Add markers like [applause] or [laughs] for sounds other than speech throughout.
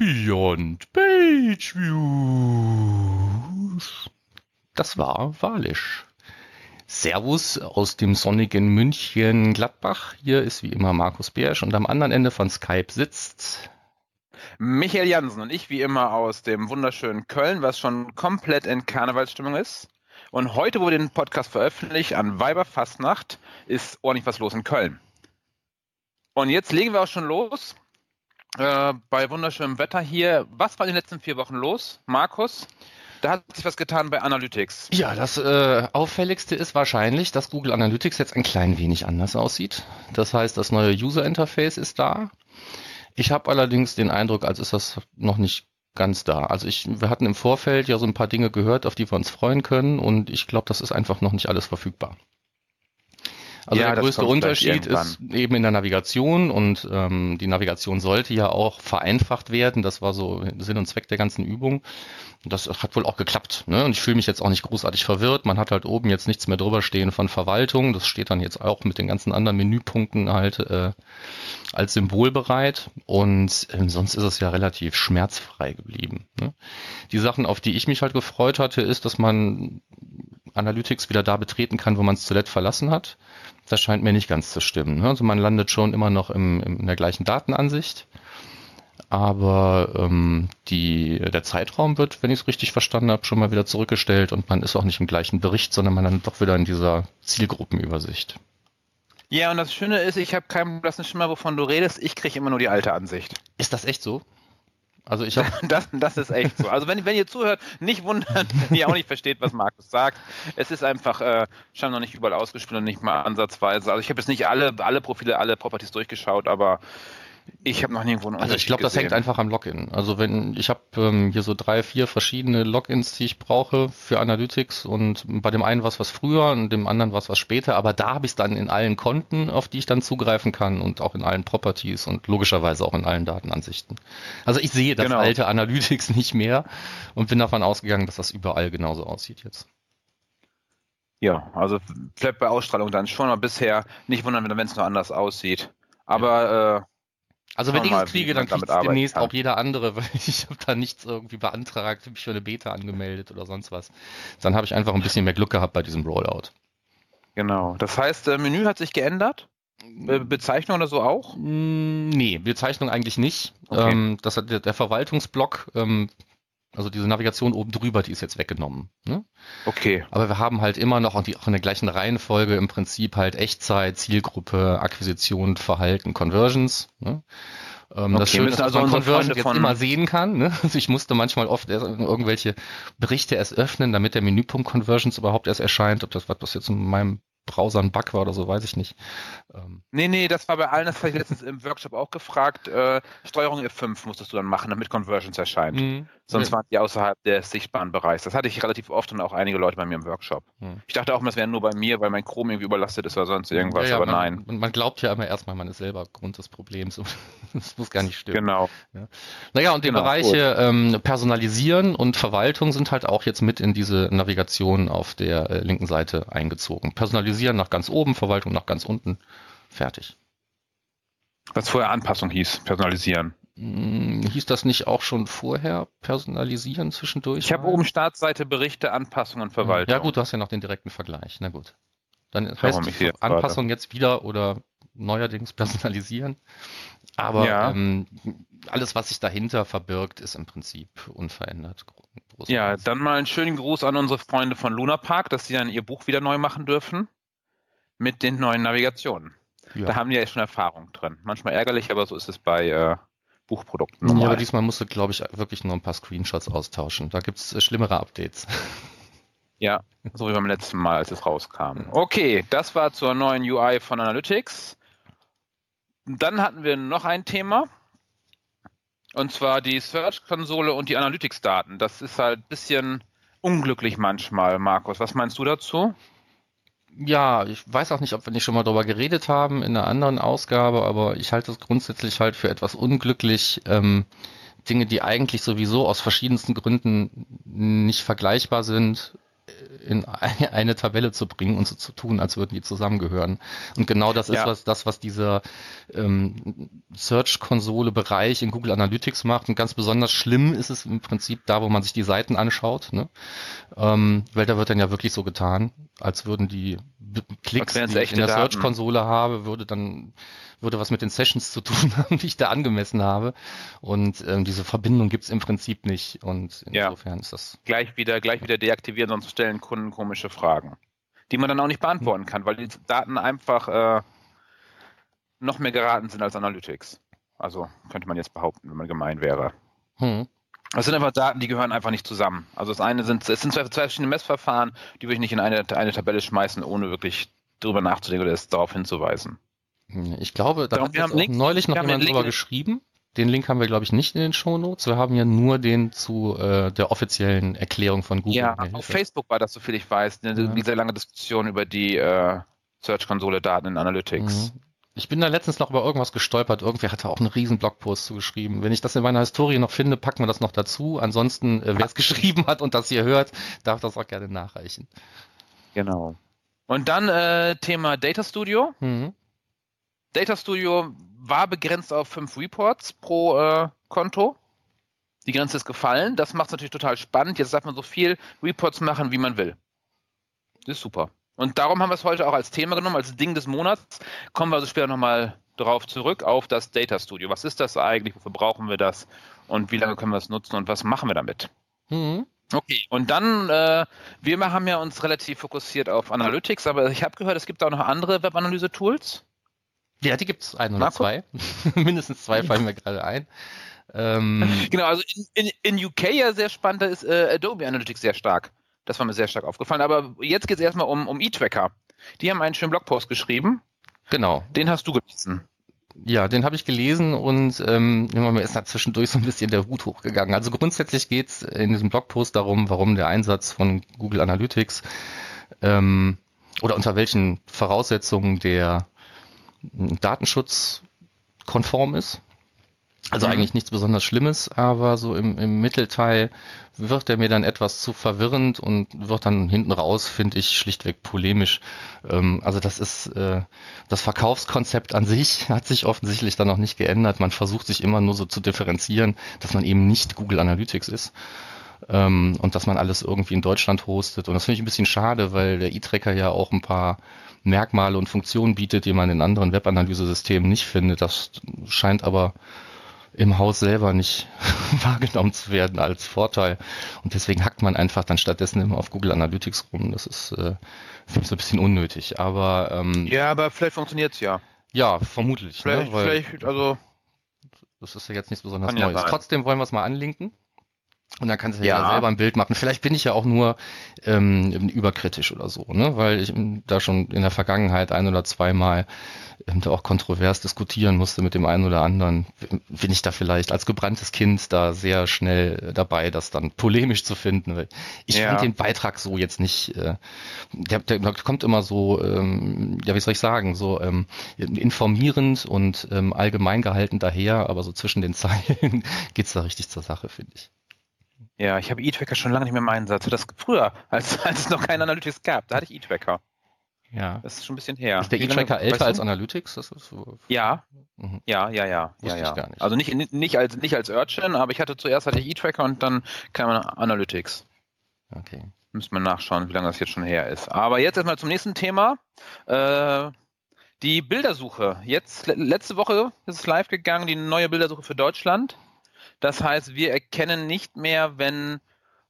Beyond Page Views. Das war Walisch. Servus aus dem sonnigen München Gladbach. Hier ist wie immer Markus Bärsch und am anderen Ende von Skype sitzt Michael Jansen und ich wie immer aus dem wunderschönen Köln, was schon komplett in Karnevalsstimmung ist. Und heute wurde den Podcast veröffentlicht an Weiberfastnacht, ist ordentlich was los in Köln. Und jetzt legen wir auch schon los. Äh, bei wunderschönem Wetter hier. Was war in den letzten vier Wochen los? Markus? Da hat sich was getan bei Analytics. Ja, das äh, auffälligste ist wahrscheinlich, dass Google Analytics jetzt ein klein wenig anders aussieht. Das heißt, das neue User Interface ist da. Ich habe allerdings den Eindruck, als ist das noch nicht ganz da. Also ich, wir hatten im Vorfeld ja so ein paar Dinge gehört, auf die wir uns freuen können und ich glaube, das ist einfach noch nicht alles verfügbar. Also ja, der größte Unterschied ist eben in der Navigation und ähm, die Navigation sollte ja auch vereinfacht werden. Das war so Sinn und Zweck der ganzen Übung. Das hat wohl auch geklappt. Ne? Und ich fühle mich jetzt auch nicht großartig verwirrt. Man hat halt oben jetzt nichts mehr drüber stehen von Verwaltung. Das steht dann jetzt auch mit den ganzen anderen Menüpunkten halt äh, als Symbol bereit. Und ähm, sonst ist es ja relativ schmerzfrei geblieben. Ne? Die Sachen, auf die ich mich halt gefreut hatte, ist, dass man Analytics wieder da betreten kann, wo man es zuletzt verlassen hat. Das scheint mir nicht ganz zu stimmen. Ne? Also man landet schon immer noch im, im, in der gleichen Datenansicht aber ähm, die, der Zeitraum wird, wenn ich es richtig verstanden habe, schon mal wieder zurückgestellt und man ist auch nicht im gleichen Bericht, sondern man dann doch wieder in dieser Zielgruppenübersicht. Ja, und das Schöne ist, ich habe keinen blassen Schimmer, wovon du redest. Ich kriege immer nur die alte Ansicht. Ist das echt so? Also ich [laughs] habe das, das ist echt so. Also wenn, wenn ihr zuhört, nicht wundern, [laughs] wenn ihr auch nicht versteht, was Markus sagt. Es ist einfach äh, schon noch nicht überall ausgespielt und nicht mal ansatzweise. Also ich habe jetzt nicht alle alle Profile, alle Properties durchgeschaut, aber ich habe noch nirgendwo einen Also ich glaube, das hängt einfach am Login. Also wenn ich habe ähm, hier so drei, vier verschiedene Logins, die ich brauche für Analytics und bei dem einen was was früher und dem anderen was was später, aber da habe ich es dann in allen Konten, auf die ich dann zugreifen kann und auch in allen Properties und logischerweise auch in allen Datenansichten. Also ich sehe das genau. alte Analytics [laughs] nicht mehr und bin davon ausgegangen, dass das überall genauso aussieht jetzt. Ja, also vielleicht bei Ausstrahlung dann schon, aber bisher nicht wundern, wenn es nur anders aussieht. Aber ja. äh, also wenn ich es kriege, dann kriegt es demnächst kann. auch jeder andere, [laughs] weil ich habe da nichts irgendwie beantragt, mich für eine Beta angemeldet oder sonst was. Dann habe ich einfach ein bisschen mehr Glück gehabt bei diesem Rollout. Genau. Das heißt, äh, Menü hat sich geändert? Bezeichnung oder so auch? Mm, nee, Bezeichnung eigentlich nicht. Okay. Ähm, das hat der, der Verwaltungsblock ähm, also diese Navigation oben drüber, die ist jetzt weggenommen. Ne? Okay. Aber wir haben halt immer noch, auch in der gleichen Reihenfolge im Prinzip halt Echtzeit, Zielgruppe, Akquisition, Verhalten, Conversions. Ne? Ähm, okay, das Schöne ist, dass also man Conversion jetzt immer sehen kann. Ne? Also [laughs] ich musste manchmal oft irgendwelche Berichte erst öffnen, damit der Menüpunkt Conversions überhaupt erst erscheint. Ob das was jetzt in meinem Browser ein Bug war oder so, weiß ich nicht. Ähm. Nee, nee, das war bei allen, das habe ich letztens im Workshop auch gefragt. Äh, Steuerung F5 musstest du dann machen, damit Conversions erscheint. Mhm. Sonst ja. waren die außerhalb des sichtbaren Bereichs. Das hatte ich relativ oft und auch einige Leute bei mir im Workshop. Mhm. Ich dachte auch, das wäre nur bei mir, weil mein Chrome irgendwie überlastet ist oder sonst irgendwas, ja, ja, aber man, nein. Und man glaubt ja immer erstmal, man ist selber Grund des Problems. das [laughs] muss gar nicht stimmen. Genau. Ja. Naja, und die genau, Bereiche ähm, Personalisieren und Verwaltung sind halt auch jetzt mit in diese Navigation auf der äh, linken Seite eingezogen. Personalisieren nach ganz oben, Verwaltung nach ganz unten. Fertig. Was vorher Anpassung hieß, personalisieren. Hm, hieß das nicht auch schon vorher personalisieren zwischendurch? Ich habe oben Startseite Berichte, Anpassungen, Verwaltung. Ja gut, du hast ja noch den direkten Vergleich. Na gut. Dann heißt die Anpassung weiter. jetzt wieder oder neuerdings personalisieren. Aber ja. ähm, alles, was sich dahinter verbirgt, ist im Prinzip unverändert. Ja, dann mal einen schönen Gruß an unsere Freunde von Luna Park, dass sie dann ihr Buch wieder neu machen dürfen mit den neuen Navigationen. Ja. Da haben die ja schon Erfahrung drin. Manchmal ärgerlich, aber so ist es bei äh, Buchprodukten. Normal. Ja, aber diesmal musst du, glaube ich, wirklich nur ein paar Screenshots austauschen. Da gibt es äh, schlimmere Updates. [laughs] Ja, so wie beim letzten Mal, als es rauskam. Okay, das war zur neuen UI von Analytics. Dann hatten wir noch ein Thema. Und zwar die Search-Konsole und die Analytics-Daten. Das ist halt ein bisschen unglücklich manchmal, Markus. Was meinst du dazu? Ja, ich weiß auch nicht, ob wir nicht schon mal darüber geredet haben in einer anderen Ausgabe, aber ich halte es grundsätzlich halt für etwas unglücklich, ähm, Dinge, die eigentlich sowieso aus verschiedensten Gründen nicht vergleichbar sind, in [laughs] eine Tabelle zu bringen und so zu tun, als würden die zusammengehören. Und genau das ja. ist was, das, was dieser ähm, Search-Konsole-Bereich in Google Analytics macht. Und ganz besonders schlimm ist es im Prinzip da, wo man sich die Seiten anschaut, ne? ähm, weil da wird dann ja wirklich so getan, als würden die Klicks, die ich in der Search-Konsole habe, würde dann würde was mit den Sessions zu tun [laughs] haben, die ich da angemessen habe. Und ähm, diese Verbindung gibt's im Prinzip nicht. Und insofern ja. ist das. Gleich wieder, gleich wieder deaktivieren, sonst stellen Kunden komische Fragen. Die man dann auch nicht beantworten kann, weil die Daten einfach äh, noch mehr geraten sind als Analytics. Also könnte man jetzt behaupten, wenn man gemein wäre. Hm. Das sind einfach Daten, die gehören einfach nicht zusammen. Also das eine sind, es sind zwei, zwei verschiedene Messverfahren, die würde ich nicht in eine, eine Tabelle schmeißen, ohne wirklich drüber nachzudenken oder es darauf hinzuweisen. Ich glaube, da hat jetzt Link, neulich noch jemand drüber geschrieben. Den Link haben wir, glaube ich, nicht in den Shownotes. Wir haben ja nur den zu äh, der offiziellen Erklärung von Google. Ja, auf Facebook war das, soviel ich weiß, eine ja. sehr lange Diskussion über die äh, Search-Konsole-Daten in Analytics. Mhm. Ich bin da letztens noch über irgendwas gestolpert. Irgendwer hatte auch einen riesen Blogpost zugeschrieben. Wenn ich das in meiner Historie noch finde, packen wir das noch dazu. Ansonsten, äh, wer es geschrieben hat und das hier hört, darf das auch gerne nachreichen. Genau. Und dann äh, Thema Data Studio. Mhm. Data Studio war begrenzt auf fünf Reports pro äh, Konto. Die Grenze ist gefallen. Das macht es natürlich total spannend. Jetzt darf man so viel Reports machen, wie man will. Das ist super. Und darum haben wir es heute auch als Thema genommen, als Ding des Monats. Kommen wir also später nochmal darauf zurück, auf das Data Studio. Was ist das eigentlich? Wofür brauchen wir das? Und wie lange können wir es nutzen? Und was machen wir damit? Mhm. Okay, und dann, äh, wir haben ja uns relativ fokussiert auf Analytics, aber ich habe gehört, es gibt auch noch andere Webanalyse-Tools. Ja, die gibt's ein oder Marco? zwei. [laughs] Mindestens zwei fallen mir gerade ein. Ähm, [laughs] genau, also in, in, in, UK ja sehr spannend, da ist äh, Adobe Analytics sehr stark. Das war mir sehr stark aufgefallen. Aber jetzt geht es erstmal um, um E-Tracker. Die haben einen schönen Blogpost geschrieben. Genau. Den hast du gelesen. Ja, den habe ich gelesen und ähm, mir ist da zwischendurch so ein bisschen der Hut hochgegangen. Also grundsätzlich geht es in diesem Blogpost darum, warum der Einsatz von Google Analytics ähm, oder unter welchen Voraussetzungen der datenschutzkonform ist. Also mhm. eigentlich nichts besonders Schlimmes, aber so im, im Mittelteil wird er mir dann etwas zu verwirrend und wird dann hinten raus, finde ich, schlichtweg polemisch. Ähm, also das ist äh, das Verkaufskonzept an sich [laughs] hat sich offensichtlich dann noch nicht geändert. Man versucht sich immer nur so zu differenzieren, dass man eben nicht Google Analytics ist ähm, und dass man alles irgendwie in Deutschland hostet. Und das finde ich ein bisschen schade, weil der E-Tracker ja auch ein paar Merkmale und Funktionen bietet, die man in anderen Webanalyse-Systemen nicht findet. Das scheint aber im Haus selber nicht [laughs] wahrgenommen zu werden als Vorteil. Und deswegen hackt man einfach dann stattdessen immer auf Google Analytics rum. Das ist, äh, finde ich, so ein bisschen unnötig. Aber ähm, ja, aber vielleicht funktioniert's ja. Ja, vermutlich. Ne? Vielleicht, ne? Weil, vielleicht, also das ist ja jetzt nichts besonders Neues. Ja Trotzdem wollen wir es mal anlinken. Und dann kannst du ja. ja selber ein Bild machen. Vielleicht bin ich ja auch nur ähm, überkritisch oder so, ne? weil ich da schon in der Vergangenheit ein oder zweimal ähm, da auch kontrovers diskutieren musste mit dem einen oder anderen. Bin ich da vielleicht als gebranntes Kind da sehr schnell dabei, das dann polemisch zu finden. Ich ja. fand den Beitrag so jetzt nicht, äh, der, der kommt immer so, ähm, ja wie soll ich sagen, so ähm, informierend und ähm, allgemein gehalten daher, aber so zwischen den [laughs] Zeilen geht's da richtig zur Sache, finde ich. Ja, ich habe E-Tracker schon lange nicht mehr im Einsatz. Das früher, als, [laughs] als es noch keinen Analytics gab, da hatte ich E-Tracker. Ja. Das ist schon ein bisschen her. Ist der E-Tracker älter als Analytics? Das ist so ja. Mhm. ja, ja, ja, ja, ja. Nicht. Also nicht, nicht als nicht als Urchin, aber ich hatte zuerst hatte ich E-Tracker und dann kam Analytics. Okay. Müssen wir nachschauen, wie lange das jetzt schon her ist. Aber jetzt erstmal zum nächsten Thema. Äh, die Bildersuche. Jetzt letzte Woche ist es live gegangen, die neue Bildersuche für Deutschland. Das heißt, wir erkennen nicht mehr, wenn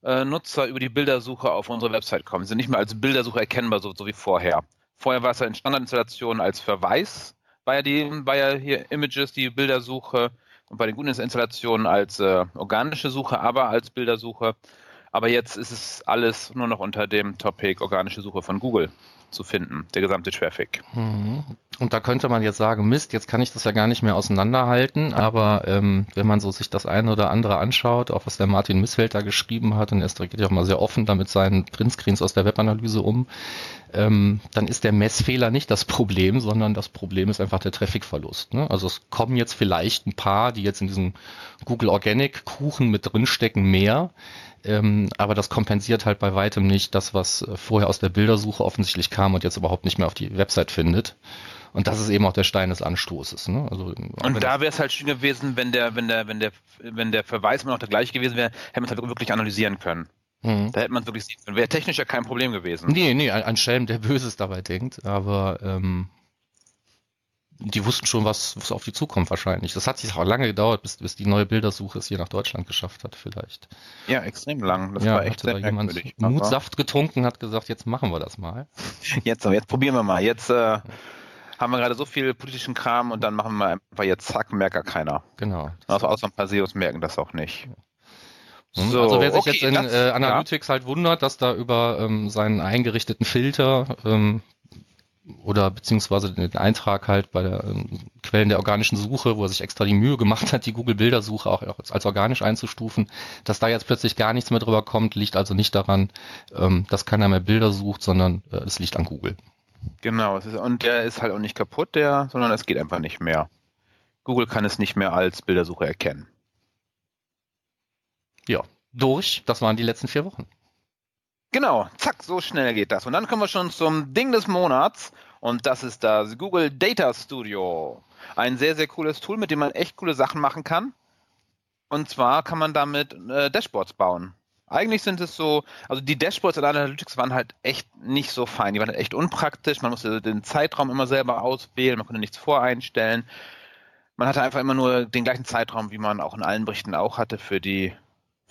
äh, Nutzer über die Bildersuche auf unsere Website kommen. Sie sind nicht mehr als Bildersuche erkennbar, so, so wie vorher. Vorher war es ja in Standardinstallationen als Verweis, war ja, die, war ja hier Images, die Bildersuche und bei den guten Installationen als äh, organische Suche, aber als Bildersuche. Aber jetzt ist es alles nur noch unter dem Topic organische Suche von Google. zu finden, der gesamte Traffic. Mhm. Und da könnte man jetzt sagen, Mist, jetzt kann ich das ja gar nicht mehr auseinanderhalten, aber ähm, wenn man so sich das eine oder andere anschaut, auch was der Martin Missfeld da geschrieben hat, und er geht ja auch mal sehr offen damit seinen Printscreens aus der Webanalyse um, ähm, dann ist der Messfehler nicht das Problem, sondern das Problem ist einfach der Trafficverlust. Ne? Also es kommen jetzt vielleicht ein paar, die jetzt in diesem Google Organic Kuchen mit drinstecken, mehr. Ähm, aber das kompensiert halt bei weitem nicht das, was äh, vorher aus der Bildersuche offensichtlich kam und jetzt überhaupt nicht mehr auf die Website findet. Und das ist eben auch der Stein des Anstoßes. Ne? Also, und da wäre es halt schön gewesen, wenn der, wenn der, wenn der, wenn der Verweis immer noch der gleiche gewesen wäre, hätte man es halt wirklich analysieren können. Mhm. Da hätte man es wirklich sehen können. Wäre technisch ja kein Problem gewesen. Nee, nee, ein, ein Schelm, der [laughs] Böses dabei denkt, aber ähm, die wussten schon, was, was auf die zukommt wahrscheinlich. Das hat sich auch lange gedauert, bis, bis die neue Bildersuche es hier nach Deutschland geschafft hat, vielleicht. Ja, extrem lang. Das ja, war echt sehr da jemand Mutsaft getrunken, hat gesagt, jetzt machen wir das mal. [laughs] Jetzt, jetzt probieren wir mal. Jetzt äh, haben wir gerade so viel politischen Kram und dann machen wir einfach jetzt zack, merkt gar keiner. Genau. Also außer ein paar SEOs merken das auch nicht. So, also wer sich okay, jetzt in das, äh, Analytics ja. halt wundert, dass da über ähm, seinen eingerichteten Filter ähm, oder beziehungsweise den Eintrag halt bei der ähm, Quellen der organischen Suche, wo er sich extra die Mühe gemacht hat, die Google-Bildersuche auch als organisch einzustufen, dass da jetzt plötzlich gar nichts mehr drüber kommt, liegt also nicht daran, ähm, dass keiner mehr Bilder sucht, sondern äh, es liegt an Google. Genau, ist, und der ist halt auch nicht kaputt, der, sondern es geht einfach nicht mehr. Google kann es nicht mehr als Bildersuche erkennen. Ja, durch, das waren die letzten vier Wochen. Genau, zack, so schnell geht das. Und dann kommen wir schon zum Ding des Monats und das ist das Google Data Studio. Ein sehr, sehr cooles Tool, mit dem man echt coole Sachen machen kann. Und zwar kann man damit äh, Dashboards bauen. Eigentlich sind es so, also die Dashboards in Analytics waren halt echt nicht so fein. Die waren halt echt unpraktisch. Man musste den Zeitraum immer selber auswählen, man konnte nichts voreinstellen. Man hatte einfach immer nur den gleichen Zeitraum, wie man auch in allen Berichten auch hatte für die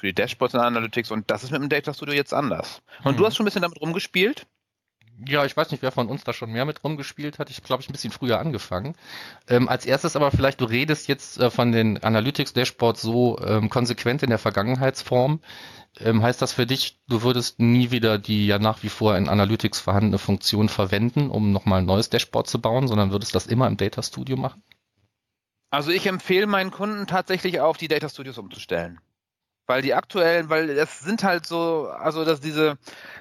für die Dashboards in Analytics und das ist mit dem Data Studio jetzt anders. Und hm. du hast schon ein bisschen damit rumgespielt? Ja, ich weiß nicht, wer von uns da schon mehr mit rumgespielt hat. Ich glaube, ich ein bisschen früher angefangen. Ähm, als erstes aber vielleicht, du redest jetzt äh, von den Analytics-Dashboards so ähm, konsequent in der Vergangenheitsform. Ähm, heißt das für dich, du würdest nie wieder die ja nach wie vor in Analytics vorhandene Funktion verwenden, um nochmal ein neues Dashboard zu bauen, sondern würdest das immer im Data Studio machen? Also ich empfehle meinen Kunden tatsächlich auf die Data Studios umzustellen. Weil die aktuellen, weil es sind halt so, also dass diese,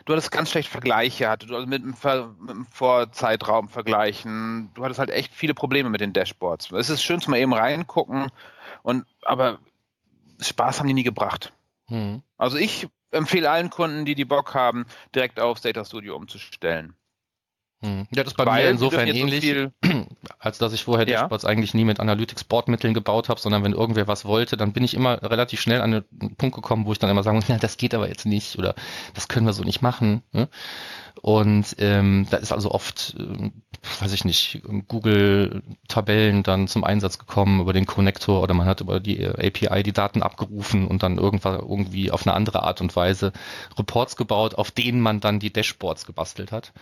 du hattest ganz schlecht Vergleiche, hatte du also mit Ver, mit dem Vorzeitraum vergleichen, du hattest halt echt viele Probleme mit den Dashboards. Es ist schön zu mal eben reingucken und aber Spaß haben die nie gebracht. Hm. Also ich empfehle allen Kunden, die die Bock haben, direkt aufs Data Studio umzustellen. Hm. Ja, das ist bei Weil mir insofern ähnlich, so [clears throat] als dass ich vorher ja. Dashboards eigentlich nie mit Analytics-Bordmitteln gebaut habe, sondern wenn irgendwer was wollte, dann bin ich immer relativ schnell an einen Punkt gekommen, wo ich dann immer sagen muss, ja, das geht aber jetzt nicht oder das können wir so nicht machen. Ne? Und ähm, da ist also oft, äh, weiß ich nicht, Google-Tabellen dann zum Einsatz gekommen über den Connector oder man hat über die API die Daten abgerufen und dann irgendwann irgendwie auf eine andere Art und Weise Reports gebaut, auf denen man dann die Dashboards gebastelt hat.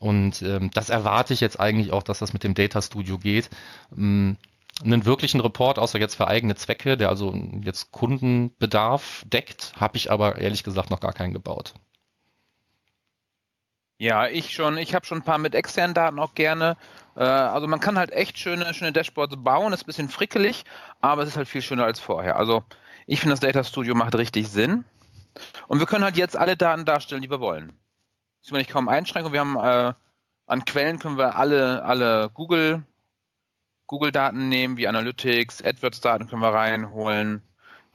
Und ähm, das erwarte ich jetzt eigentlich auch, dass das mit dem Data Studio geht. Ähm, einen wirklichen Report, außer jetzt für eigene Zwecke, der also jetzt Kundenbedarf deckt, habe ich aber ehrlich gesagt noch gar keinen gebaut. Ja, ich schon. Ich habe schon ein paar mit externen Daten auch gerne. Äh, also man kann halt echt schöne, schöne Dashboards bauen. Ist ein bisschen frickelig, aber es ist halt viel schöner als vorher. Also ich finde, das Data Studio macht richtig Sinn. Und wir können halt jetzt alle Daten darstellen, die wir wollen ist man nicht kaum Einschränkungen. Wir haben äh, an Quellen können wir alle, alle Google, Google-Daten nehmen, wie Analytics, AdWords-Daten können wir reinholen.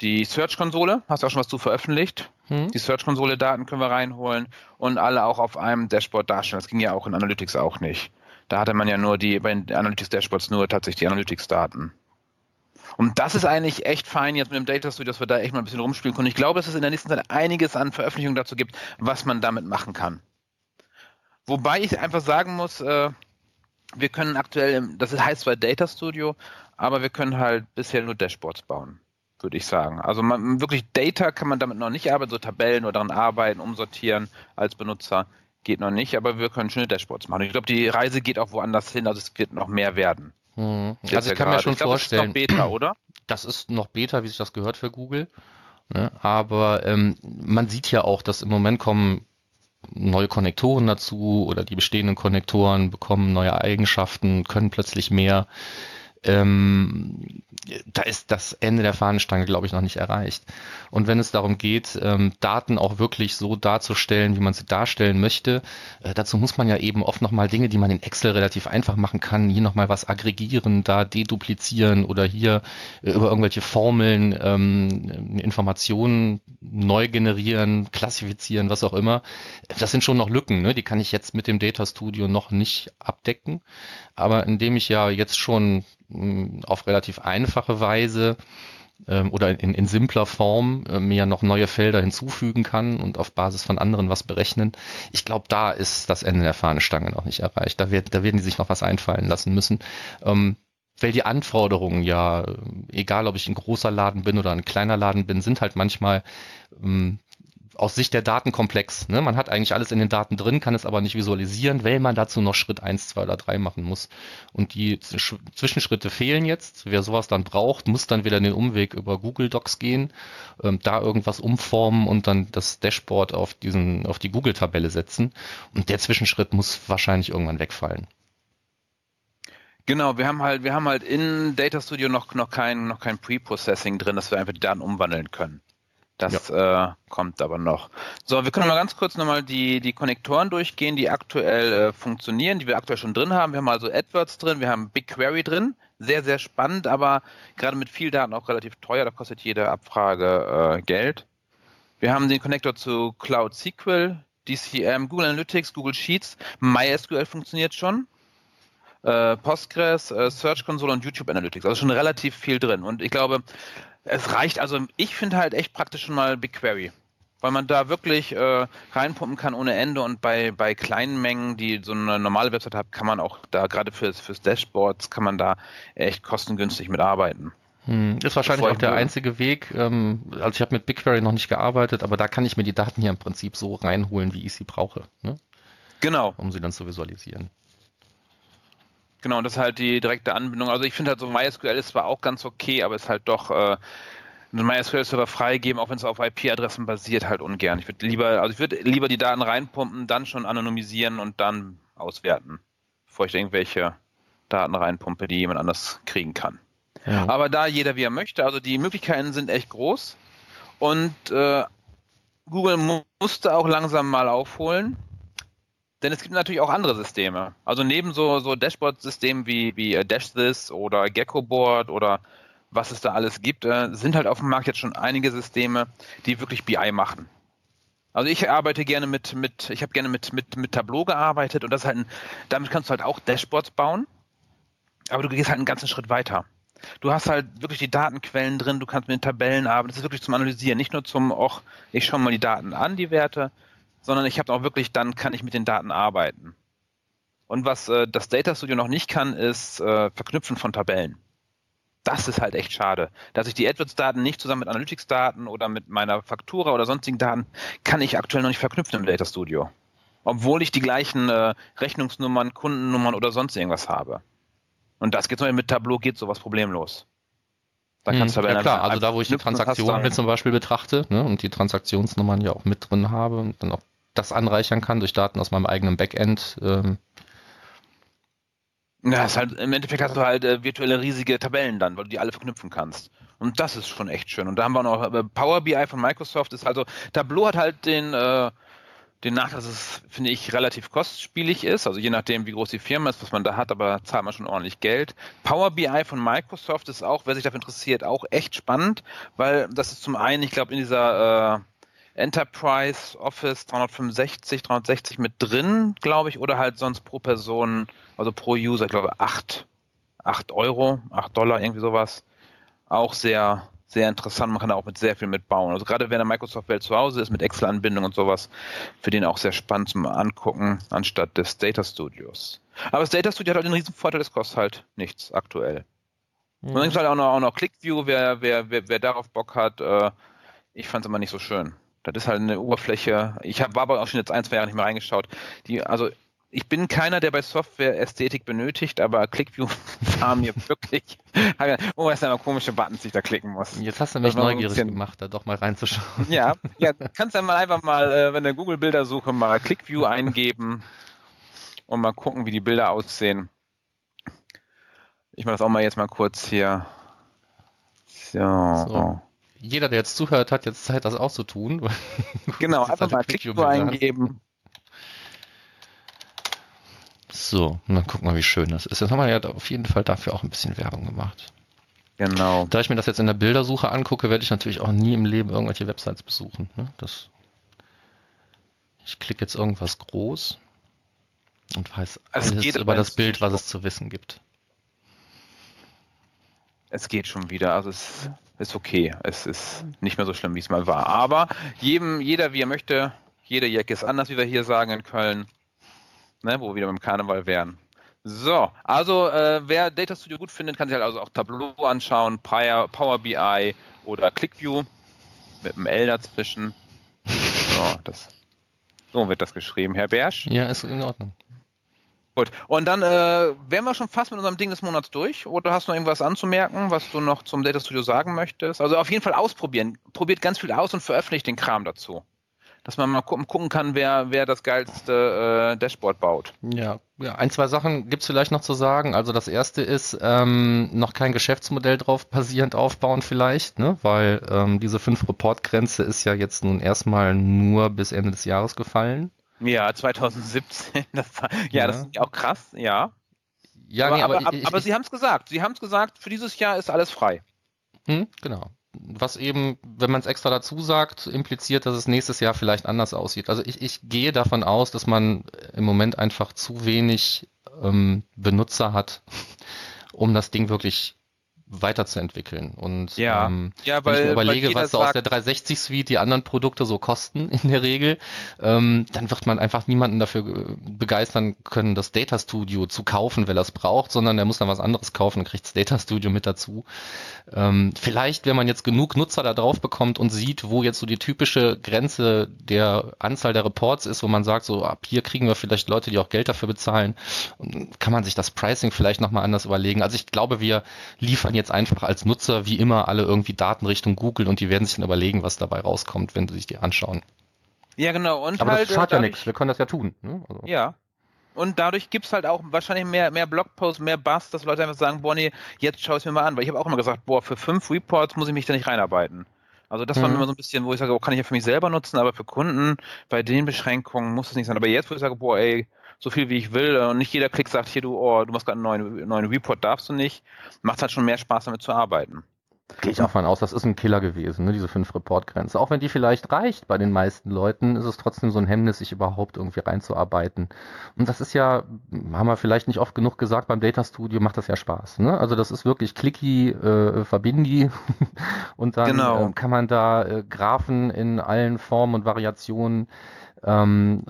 Die Search-Konsole, hast du auch schon was zu veröffentlicht? Hm. Die Search-Konsole-Daten können wir reinholen und alle auch auf einem Dashboard darstellen. Das ging ja auch in Analytics auch nicht. Da hatte man ja nur die, bei den Analytics-Dashboards nur tatsächlich die Analytics-Daten. Und das ist eigentlich echt fein jetzt mit dem Data Studio, dass wir da echt mal ein bisschen rumspielen können. Ich glaube, dass es in der nächsten Zeit einiges an Veröffentlichungen dazu gibt, was man damit machen kann. Wobei ich einfach sagen muss, äh, wir können aktuell, das heißt zwar Data Studio, aber wir können halt bisher nur Dashboards bauen, würde ich sagen. Also man, wirklich Data kann man damit noch nicht arbeiten, so Tabellen oder daran arbeiten, umsortieren als Benutzer geht noch nicht, aber wir können schöne Dashboards machen. Ich glaube, die Reise geht auch woanders hin, also es wird noch mehr werden. Hm. Also ich kann mir schon glaub, vorstellen. Das ist noch Beta, oder? Das ist noch Beta, wie sich das gehört für Google. Ne? Aber ähm, man sieht ja auch, dass im Moment kommen neue Konnektoren dazu oder die bestehenden Konnektoren bekommen neue Eigenschaften, können plötzlich mehr ähm, da ist das Ende der Fahnenstange, glaube ich, noch nicht erreicht. Und wenn es darum geht, ähm, Daten auch wirklich so darzustellen, wie man sie darstellen möchte, äh, dazu muss man ja eben oft nochmal Dinge, die man in Excel relativ einfach machen kann, hier nochmal was aggregieren, da deduplizieren oder hier äh, über irgendwelche Formeln ähm, Informationen neu generieren, klassifizieren, was auch immer. Das sind schon noch Lücken, ne? die kann ich jetzt mit dem Data Studio noch nicht abdecken. Aber indem ich ja jetzt schon auf relativ einfache Weise ähm, oder in, in simpler Form äh, mir noch neue Felder hinzufügen kann und auf Basis von anderen was berechnen. Ich glaube, da ist das Ende der Fahnenstange noch nicht erreicht. Da, wird, da werden die sich noch was einfallen lassen müssen. Ähm, weil die Anforderungen ja, egal ob ich ein großer Laden bin oder ein kleiner Laden bin, sind halt manchmal ähm, aus Sicht der Daten komplex. Ne? Man hat eigentlich alles in den Daten drin, kann es aber nicht visualisieren, weil man dazu noch Schritt eins, zwei oder drei machen muss. Und die Zwischenschritte fehlen jetzt. Wer sowas dann braucht, muss dann wieder den Umweg über Google Docs gehen, ähm, da irgendwas umformen und dann das Dashboard auf diesen, auf die Google-Tabelle setzen. Und der Zwischenschritt muss wahrscheinlich irgendwann wegfallen. Genau, wir haben halt, wir haben halt in Data Studio noch, noch kein, noch kein Pre-Processing drin, dass wir einfach die Daten umwandeln können. Das ja. äh, kommt aber noch. So, wir können mal ganz kurz nochmal die, die Konnektoren durchgehen, die aktuell äh, funktionieren, die wir aktuell schon drin haben. Wir haben also AdWords drin, wir haben BigQuery drin. Sehr, sehr spannend, aber gerade mit viel Daten auch relativ teuer. Da kostet jede Abfrage äh, Geld. Wir haben den Konnektor zu Cloud SQL, DCM, Google Analytics, Google Sheets. MySQL funktioniert schon. Äh, Postgres, äh, Search Console und YouTube Analytics. Also schon relativ viel drin. Und ich glaube, es reicht, also ich finde halt echt praktisch schon mal BigQuery. Weil man da wirklich äh, reinpumpen kann ohne Ende und bei, bei kleinen Mengen, die so eine normale Website hat, kann man auch da, gerade fürs, fürs Dashboards, kann man da echt kostengünstig mitarbeiten. Hm, ist wahrscheinlich auch der einzige Weg. Ähm, also ich habe mit BigQuery noch nicht gearbeitet, aber da kann ich mir die Daten hier im Prinzip so reinholen, wie ich sie brauche. Ne? Genau. Um sie dann zu visualisieren. Genau, das ist halt die direkte Anbindung. Also ich finde halt so MySQL ist zwar auch ganz okay, aber ist halt doch äh, einen MySQL-Server freigeben, auch wenn es auf IP-Adressen basiert, halt ungern. Ich würde lieber, also ich würde lieber die Daten reinpumpen, dann schon anonymisieren und dann auswerten, bevor ich irgendwelche Daten reinpumpe, die jemand anders kriegen kann. Ja. Aber da jeder wie er möchte, also die Möglichkeiten sind echt groß und äh, Google musste auch langsam mal aufholen. Denn es gibt natürlich auch andere Systeme. Also neben so, so Dashboard-Systemen wie, wie äh, DashThis oder GeckoBoard oder was es da alles gibt, äh, sind halt auf dem Markt jetzt schon einige Systeme, die wirklich BI machen. Also ich arbeite gerne mit, mit ich habe gerne mit, mit, mit Tableau gearbeitet und das halt, ein, damit kannst du halt auch Dashboards bauen, aber du gehst halt einen ganzen Schritt weiter. Du hast halt wirklich die Datenquellen drin, du kannst mit den Tabellen arbeiten, das ist wirklich zum Analysieren, nicht nur zum, ach, ich schaue mal die Daten an, die Werte, sondern ich habe auch wirklich, dann kann ich mit den Daten arbeiten. Und was äh, das Data Studio noch nicht kann, ist äh, Verknüpfen von Tabellen. Das ist halt echt schade. Dass ich die AdWords-Daten nicht zusammen mit Analytics-Daten oder mit meiner Faktura oder sonstigen Daten kann ich aktuell noch nicht verknüpfen im Data Studio. Obwohl ich die gleichen äh, Rechnungsnummern, Kundennummern oder sonst irgendwas habe. Und das geht mit Tableau geht sowas problemlos. Da kannst hm, du aber ja klar, also da wo ich die Transaktionen zum Beispiel betrachte ne, und die Transaktionsnummern ja auch mit drin habe und dann auch das anreichern kann durch Daten aus meinem eigenen Backend. Ähm. Ja, ist halt, im Endeffekt hast du halt äh, virtuelle riesige Tabellen dann, weil du die alle verknüpfen kannst. Und das ist schon echt schön. Und da haben wir noch äh, Power BI von Microsoft ist also, Tableau hat halt den, äh, den Nachteil, dass es, finde ich, relativ kostspielig ist. Also je nachdem, wie groß die Firma ist, was man da hat, aber zahlt man schon ordentlich Geld. Power BI von Microsoft ist auch, wer sich dafür interessiert, auch echt spannend, weil das ist zum einen, ich glaube, in dieser äh, Enterprise Office 365, 360 mit drin, glaube ich, oder halt sonst pro Person, also pro User, ich glaube 8, 8 Euro, 8 Dollar, irgendwie sowas. Auch sehr, sehr interessant. Man kann da auch mit sehr viel mitbauen. Also gerade wenn der Microsoft-Welt zu Hause ist, mit Excel-Anbindung und sowas, für den auch sehr spannend zum Angucken, anstatt des Data Studios. Aber das Data Studio hat halt den riesen Vorteil, es kostet halt nichts aktuell. Mhm. Und dann gibt es halt auch noch, auch noch ClickView, wer, wer, wer, wer darauf Bock hat. Äh, ich fand es immer nicht so schön. Das ist halt eine Oberfläche. Ich hab, war aber auch schon jetzt ein, zwei Jahre nicht mehr reingeschaut. Die, also ich bin keiner, der bei Software Ästhetik benötigt, aber ClickView [laughs] war mir wirklich, oh, es sind aber komische Buttons, die ich da klicken muss. Jetzt hast du mich neugierig bisschen, gemacht, da doch mal reinzuschauen. Ja, [laughs] ja, kannst ja mal einfach mal, äh, wenn du Google-Bildersuche mal ClickView eingeben und mal gucken, wie die Bilder aussehen. Ich mache das auch mal jetzt mal kurz hier. So. so. Jeder, der jetzt zuhört, hat jetzt Zeit, das auch zu tun. [laughs] Genau, einfach mal ClickView eingeben. So, und dann gucken wir, wie schön das ist. Jetzt haben wir ja auf jeden Fall dafür auch ein bisschen Werbung gemacht. Genau. Da ich mir das jetzt in der Bildersuche angucke, werde ich natürlich auch nie im Leben irgendwelche Websites besuchen. Ne? Das, ich klicke jetzt irgendwas groß und weiß also alles über das Bild, was es zu wissen gibt. Es geht schon wieder. Also es ist okay. Es ist nicht mehr so schlimm, wie es mal war. Aber jedem, jeder wie er möchte, jeder Jack ist anders, wie wir hier sagen in Köln ne, wo wir wieder beim Karneval wären. So, also äh, wer Data Studio gut findet, kann sich halt also auch Tableau anschauen, Power, Power BI oder ClickView mit einem L dazwischen. So, das, so wird das geschrieben, Herr Bersch. Ja, ist in Ordnung. Gut, und dann äh, wären wir schon fast mit unserem Ding des Monats durch. Oder hast du noch irgendwas anzumerken, was du noch zum Data Studio sagen möchtest? Also auf jeden Fall ausprobieren. Probiert ganz viel aus und veröffentlicht den Kram dazu dass man mal gucken, gucken kann, wer, wer das geilste äh, Dashboard baut. Ja, ja, ein, zwei Sachen gibt's vielleicht noch zu sagen. Also das erste ist, ähm, noch kein Geschäftsmodell drauf basierend aufbauen vielleicht, ne? weil ähm, diese 5-Report-Grenze ist ja jetzt nun erstmal nur bis Ende des Jahres gefallen. Ja, 2017, [laughs] das war, ja, ja. das ist auch krass, ja. Ja, aber, nee, aber, aber, ich, aber Sie haben es gesagt. Sie haben es gesagt, für dieses Jahr ist alles frei. Hm, genau was eben, wenn man es extra dazu sagt, impliziert, dass es nächstes Jahr vielleicht anders aussieht. Also ich, ich gehe davon aus, dass man im Moment einfach zu wenig ähm, Benutzer hat, [laughs] um das Ding wirklich weiterzuentwickeln. Und ja, ähm, ja, weil, wenn ich mir überlege, was so aus der 360 Suite die anderen Produkte so kosten [laughs] in der Regel, ähm, dann wird man einfach niemanden dafür begeistern können, das Data Studio zu kaufen, weil er es braucht, sondern er muss dann was anderes kaufen und kriegt das Data Studio mit dazu. Ähm, vielleicht, wenn man jetzt genug Nutzer da drauf bekommt und sieht, wo jetzt so die typische Grenze der Anzahl der Reports ist, wo man sagt, so ab hier kriegen wir vielleicht Leute, die auch Geld dafür bezahlen, kann man sich das Pricing vielleicht nochmal anders überlegen. Also ich glaube, wir liefern jetzt einfach als Nutzer wie immer alle irgendwie Daten Richtung Google und die werden sich dann überlegen, was dabei rauskommt, wenn sie sich die anschauen. Ja, genau. Und Aber halt, das schadet ja nichts, wir können das ja tun. Ne? Also. Ja. Und dadurch gibt es halt auch wahrscheinlich mehr, mehr Blogposts, mehr Buzz, dass Leute einfach sagen, boah, nee, jetzt schau es mir mal an. Weil ich habe auch immer gesagt, boah, für fünf Reports muss ich mich da nicht reinarbeiten. Also das mhm. war immer so ein bisschen, wo ich sage, oh, kann ich ja für mich selber nutzen, aber für Kunden bei den Beschränkungen muss es nicht sein. Aber jetzt, wo ich sage, boah, ey, so viel wie ich will und nicht jeder Klick sagt, hier du, oh, du machst gerade einen neuen, neuen Report, darfst du nicht, macht halt schon mehr Spaß damit zu arbeiten. Gehe ich auch von aus, das ist ein Killer gewesen, ne, diese 5-Report-Grenze. Auch wenn die vielleicht reicht bei den meisten Leuten, ist es trotzdem so ein Hemmnis, sich überhaupt irgendwie reinzuarbeiten. Und das ist ja, haben wir vielleicht nicht oft genug gesagt, beim Data Studio macht das ja Spaß. Ne? Also das ist wirklich clicky, äh, verbindi [laughs] und dann genau. äh, kann man da äh, Graphen in allen Formen und Variationen ähm,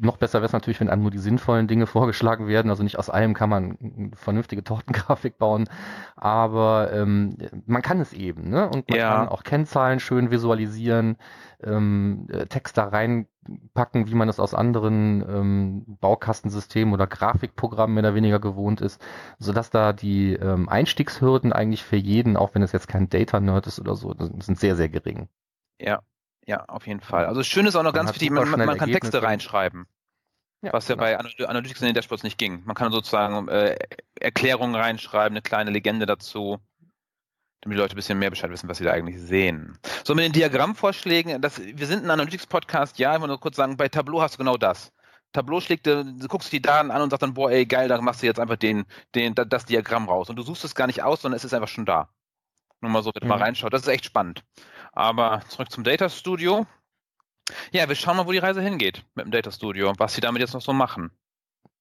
noch besser wäre es natürlich, wenn einem nur die sinnvollen Dinge vorgeschlagen werden. Also nicht aus allem kann man eine vernünftige Tortengrafik bauen, aber ähm, man kann es eben. Ne? Und man ja. kann auch Kennzahlen schön visualisieren, ähm, äh, Text da reinpacken, wie man es aus anderen ähm, Baukastensystemen oder Grafikprogrammen mehr oder weniger gewohnt ist, sodass da die ähm, Einstiegshürden eigentlich für jeden, auch wenn es jetzt kein Data-Nerd ist oder so, sind sehr, sehr gering. Ja, ja, auf jeden Fall. Also schön ist auch noch man ganz wichtig, man, man kann Texte reinschreiben. Ja, was ja genau. bei Analytics in den Dashboards nicht ging. Man kann sozusagen äh, Erklärungen reinschreiben, eine kleine Legende dazu, damit die Leute ein bisschen mehr Bescheid wissen, was sie da eigentlich sehen. So mit den Diagrammvorschlägen, das, wir sind ein Analytics-Podcast, ja, ich will nur kurz sagen, bei Tableau hast du genau das. Tableau schlägt, du guckst die Daten an und sagst dann, boah, ey, geil, da machst du jetzt einfach den, den, das Diagramm raus. Und du suchst es gar nicht aus, sondern es ist einfach schon da. Nur mal so, wenn mhm. mal reinschaut. Das ist echt spannend. Aber zurück zum Data Studio. Ja, wir schauen mal, wo die Reise hingeht mit dem Data Studio, was sie damit jetzt noch so machen.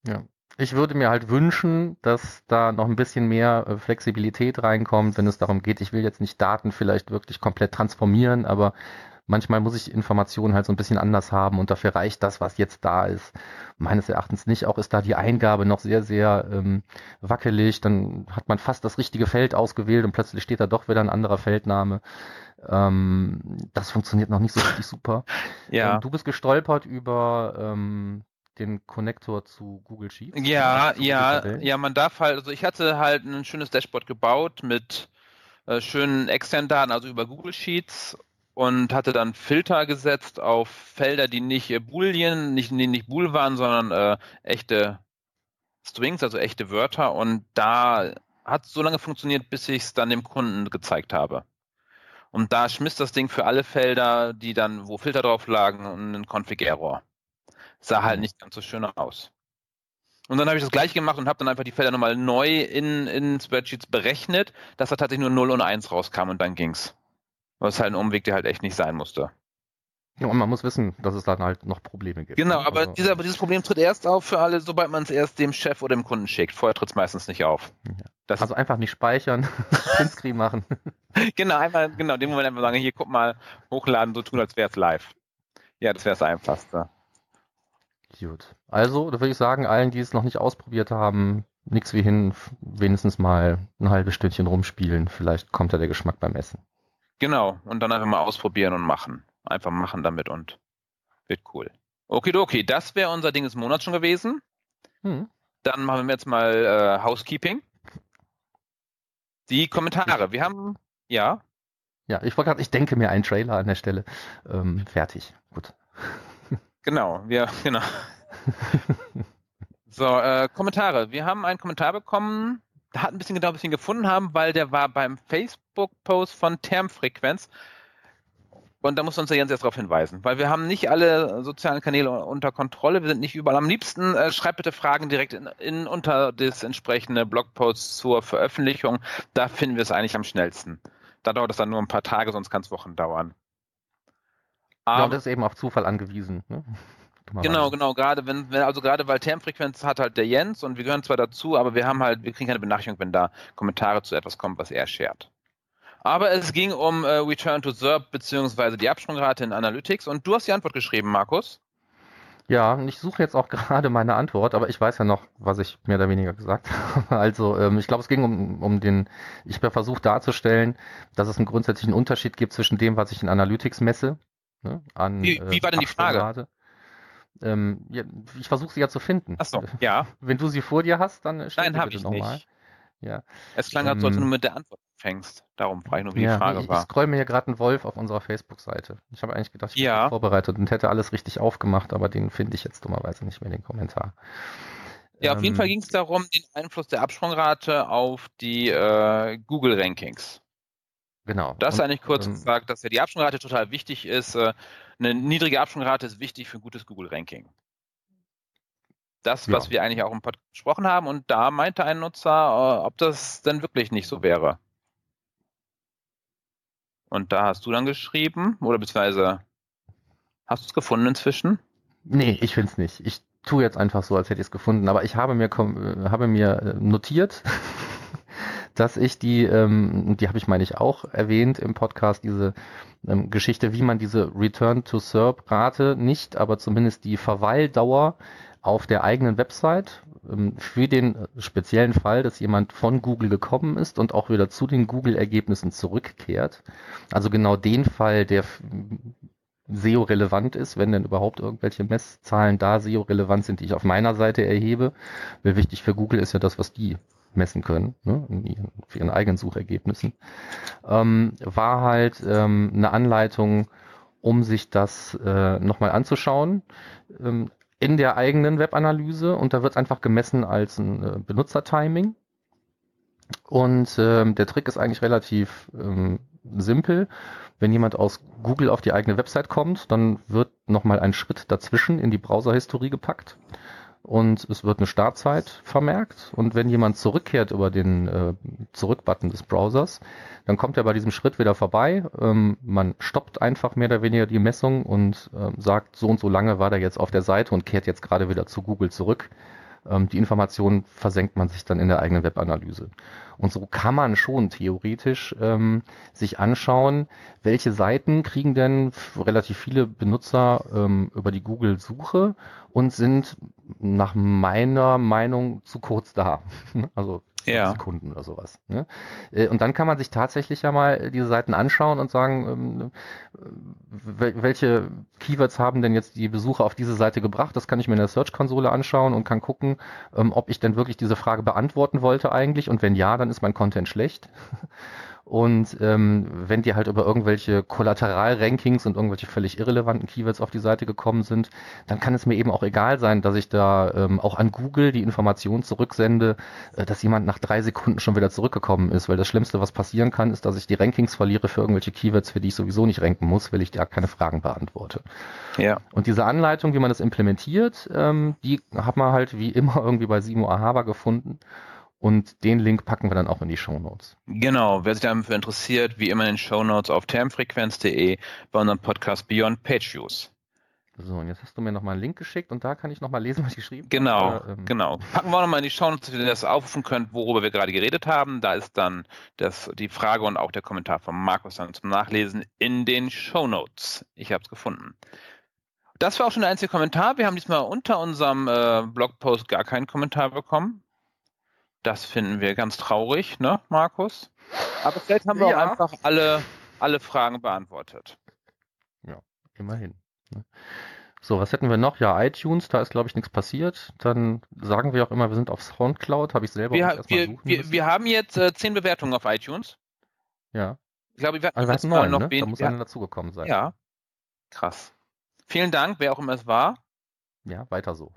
Ja. Ich würde mir halt wünschen, dass da noch ein bisschen mehr äh, Flexibilität reinkommt, wenn es darum geht, ich will jetzt nicht Daten vielleicht wirklich komplett transformieren, aber manchmal muss ich Informationen halt so ein bisschen anders haben und dafür reicht das, was jetzt da ist, meines Erachtens nicht. Auch ist da die Eingabe noch sehr, sehr ähm, wackelig. Dann hat man fast das richtige Feld ausgewählt und plötzlich steht da doch wieder ein anderer Feldname. Ähm, das funktioniert noch nicht so richtig super. [laughs] Ja. Ähm, du bist gestolpert über ähm, den Konnektor zu Google Sheets? Ja, ja, ja, man darf halt, also ich hatte halt ein schönes Dashboard gebaut mit äh, schönen externen Daten, also über Google Sheets und hatte dann Filter gesetzt auf Felder, die nicht äh, Boolean, nicht, nee, nicht Bool waren, sondern äh, echte Strings, also echte Wörter und da hat es so lange funktioniert, bis ich es dann dem Kunden gezeigt habe. Und da schmiss das Ding für alle Felder, die dann, wo Filter drauf lagen, einen Config-Error. Sah halt mhm. nicht ganz so schön aus. Und dann habe ich das gleiche gemacht und habe dann einfach die Felder nochmal neu in, in Spreadsheets berechnet, dass da tatsächlich nur 0 und 1 rauskam und dann ging's. Was halt ein Umweg, der halt echt nicht sein musste. Ja, und man muss wissen, dass es dann halt noch Probleme gibt. Genau, aber, also, dieser, dieses Problem tritt erst auf für alle, sobald man es erst dem Chef oder dem Kunden schickt. Vorher tritt es meistens nicht auf. Ja. also einfach nicht speichern, [laughs] Printscreen machen. [laughs] genau, einfach, genau, in dem Moment einfach sagen, hier, guck mal, hochladen, so tun, als wäre es live. Ja, das wäre das Einfachste. Gut. Also, da würde ich sagen, allen, die es noch nicht ausprobiert haben, nichts wie hin, wenigstens mal ein halbes Stündchen rumspielen. Vielleicht kommt da der Geschmack beim Essen. Genau, und dann einfach mal ausprobieren und machen. Einfach machen damit und wird cool. Okidoki, das wäre unser Ding des Monats schon gewesen. Hm. Dann machen wir jetzt mal äh, Housekeeping. Die Kommentare. Wir haben, ja. Ja, ich wollte gerade, ich denke mir einen Trailer an der Stelle. Ähm, fertig. Gut. Genau, wir, genau. [laughs] so, äh, Kommentare. Wir haben einen Kommentar bekommen, hat ein bisschen gedauert, bis wir ihn gefunden haben, weil der war beim Facebook-Post von Termfrequenz. Und da muss uns der Jens erst darauf hinweisen, weil wir haben nicht alle sozialen Kanäle unter Kontrolle, wir sind nicht überall. Am liebsten äh, schreibt bitte Fragen direkt in, in unter das entsprechende Blogpost zur Veröffentlichung. Da finden wir es eigentlich am schnellsten. Da dauert es dann nur ein paar Tage, sonst kann es Wochen dauern. Aber, ja, das ist eben auf Zufall angewiesen. Ne? Genau, genau, gerade wenn, wenn, also gerade weil Termfrequenz hat halt der Jens und wir gehören zwar dazu, aber wir haben halt, wir kriegen keine Benachrichtigung, wenn da Kommentare zu etwas kommen, was er shared. Aber es ging um äh, Return to SERP beziehungsweise die Absprungrate in Analytics und du hast die Antwort geschrieben, Markus. Ja, und ich suche jetzt auch [laughs] gerade meine Antwort, aber ich weiß ja noch, was ich mehr oder weniger gesagt habe. [laughs] Also ähm, ich glaube, es ging um, um den, ich habe versucht darzustellen, dass es einen grundsätzlichen Unterschied gibt zwischen dem, was ich in Analytics messe. Ne, an, wie, wie war denn die Frage? Ähm, ich versuche sie ja zu finden. Ach so, [laughs] ja. Wenn du sie vor dir hast, dann stell Nein, habe ich nochmal. Nicht. Ja. Es klang, als ähm, du nur mit der Antwort fängst. Darum frage ich nur, wie ja, die Frage ich, war. Ich scroll mir hier gerade einen Wolf auf unserer Facebook-Seite. Ich habe eigentlich gedacht, ich ja. bin vorbereitet und hätte alles richtig aufgemacht, aber den finde ich jetzt dummerweise nicht mehr, den Kommentar. Ja, auf jeden Fall ähm, ging es darum, den Einfluss der Absprungrate auf die äh, Google-Rankings. Genau. Das ist eigentlich kurz ähm, gesagt, dass ja die Absprungrate total wichtig ist. Äh, eine niedrige Absprungrate ist wichtig für ein gutes Google-Ranking das, ja. was wir eigentlich auch im Podcast gesprochen haben. Und da meinte ein Nutzer, äh, ob das denn wirklich nicht so wäre. Und da hast du dann geschrieben, oder beziehungsweise hast du es gefunden inzwischen? Nee, ich finde es nicht. Ich tue jetzt einfach so, als hätte ich es gefunden. Aber ich habe mir, äh, habe mir notiert, [laughs] dass ich die, ähm, die habe ich meine ich auch erwähnt im Podcast, diese ähm, Geschichte, wie man diese Return to SERP Rate nicht, aber zumindest die Verweildauer auf der eigenen Website ähm, für den speziellen Fall, dass jemand von Google gekommen ist und auch wieder zu den Google-Ergebnissen zurückkehrt. Also genau den Fall, der SEO-relevant ist, wenn denn überhaupt irgendwelche Messzahlen da SEO-relevant sind, die ich auf meiner Seite erhebe. Weil wichtig für Google ist ja das, was die messen können, ne, in ihren, für ihren eigenen Suchergebnissen, ähm, war halt ähm, eine Anleitung, um sich das äh, nochmal anzuschauen. Ähm, in der eigenen Webanalyse und da wird einfach gemessen als ein äh, Benutzertiming. Und ähm, der Trick ist eigentlich relativ ähm, simpel. Wenn jemand aus Google auf die eigene Website kommt, dann wird nochmal ein Schritt dazwischen in die Browserhistorie gepackt und es wird eine Startzeit vermerkt. Und wenn jemand zurückkehrt über den äh, Zurückbutton des Browsers, dann kommt er bei diesem Schritt wieder vorbei. Ähm, man stoppt einfach mehr oder weniger die Messung und äh, sagt, so und so lange war der jetzt auf der Seite und kehrt jetzt gerade wieder zu Google zurück. Ähm, die Informationen versenkt man sich dann in der eigenen Webanalyse. Und so kann man schon theoretisch ähm, sich anschauen, welche Seiten kriegen denn relativ viele Benutzer ähm, über die Google-Suche und sind nach meiner Meinung zu kurz da. [laughs] also ja. Sekunden oder sowas. Ne? Äh, und dann kann man sich tatsächlich ja mal diese Seiten anschauen und sagen, ähm, welche Keywords haben denn jetzt die Besucher auf diese Seite gebracht? Das kann ich mir in der Search-Konsole anschauen und kann gucken, ähm, ob ich denn wirklich diese Frage beantworten wollte eigentlich. Und wenn ja, dann ist mein Content schlecht. [laughs] Und ähm, wenn die halt über irgendwelche Kollateral-Rankings und irgendwelche völlig irrelevanten Keywords auf die Seite gekommen sind, dann kann es mir eben auch egal sein, dass ich da ähm, auch an Google die Information zurücksende, äh, dass jemand nach drei Sekunden schon wieder zurückgekommen ist. Weil das Schlimmste, was passieren kann, ist, dass ich die Rankings verliere für irgendwelche Keywords, für die ich sowieso nicht ranken muss, weil ich da keine Fragen beantworte. Ja. Und diese Anleitung, wie man das implementiert, ähm, die hat man halt wie immer [laughs] irgendwie bei Simo Ahaba gefunden. Und den Link packen wir dann auch in die Show Notes. Genau, wer sich dafür interessiert, wie immer in den Show Notes auf termfrequenz.de bei unserem Podcast Beyond Page Views. So, und jetzt hast du mir nochmal einen Link geschickt und da kann ich nochmal lesen, was ich geschrieben genau, habe. Genau, ähm, genau. Packen wir nochmal in die Show Notes, dass ihr das aufrufen könnt, worüber wir gerade geredet haben. Da ist dann das, die Frage und auch der Kommentar von Markus dann zum Nachlesen in den Show Notes. Ich habe es gefunden. Das war auch schon der einzige Kommentar. Wir haben diesmal unter unserem äh, Blogpost gar keinen Kommentar bekommen. Das finden wir ganz traurig, ne, Markus? Aber vielleicht haben wir ja. auch einfach alle, alle Fragen beantwortet. Ja, immerhin. Ne? So, was hätten wir noch? Ja, iTunes, da ist, glaube ich, nichts passiert. Dann sagen wir auch immer, wir sind auf Soundcloud, habe ich selber wir, auch wir, suchen wir, wir haben jetzt äh, zehn Bewertungen auf iTunes. Ja. Ich glaube, wir, also wir hatten neun, noch ne? Da muss ja. einer dazugekommen sein. Ja. Krass. Vielen Dank, wer auch immer es war. Ja, weiter so.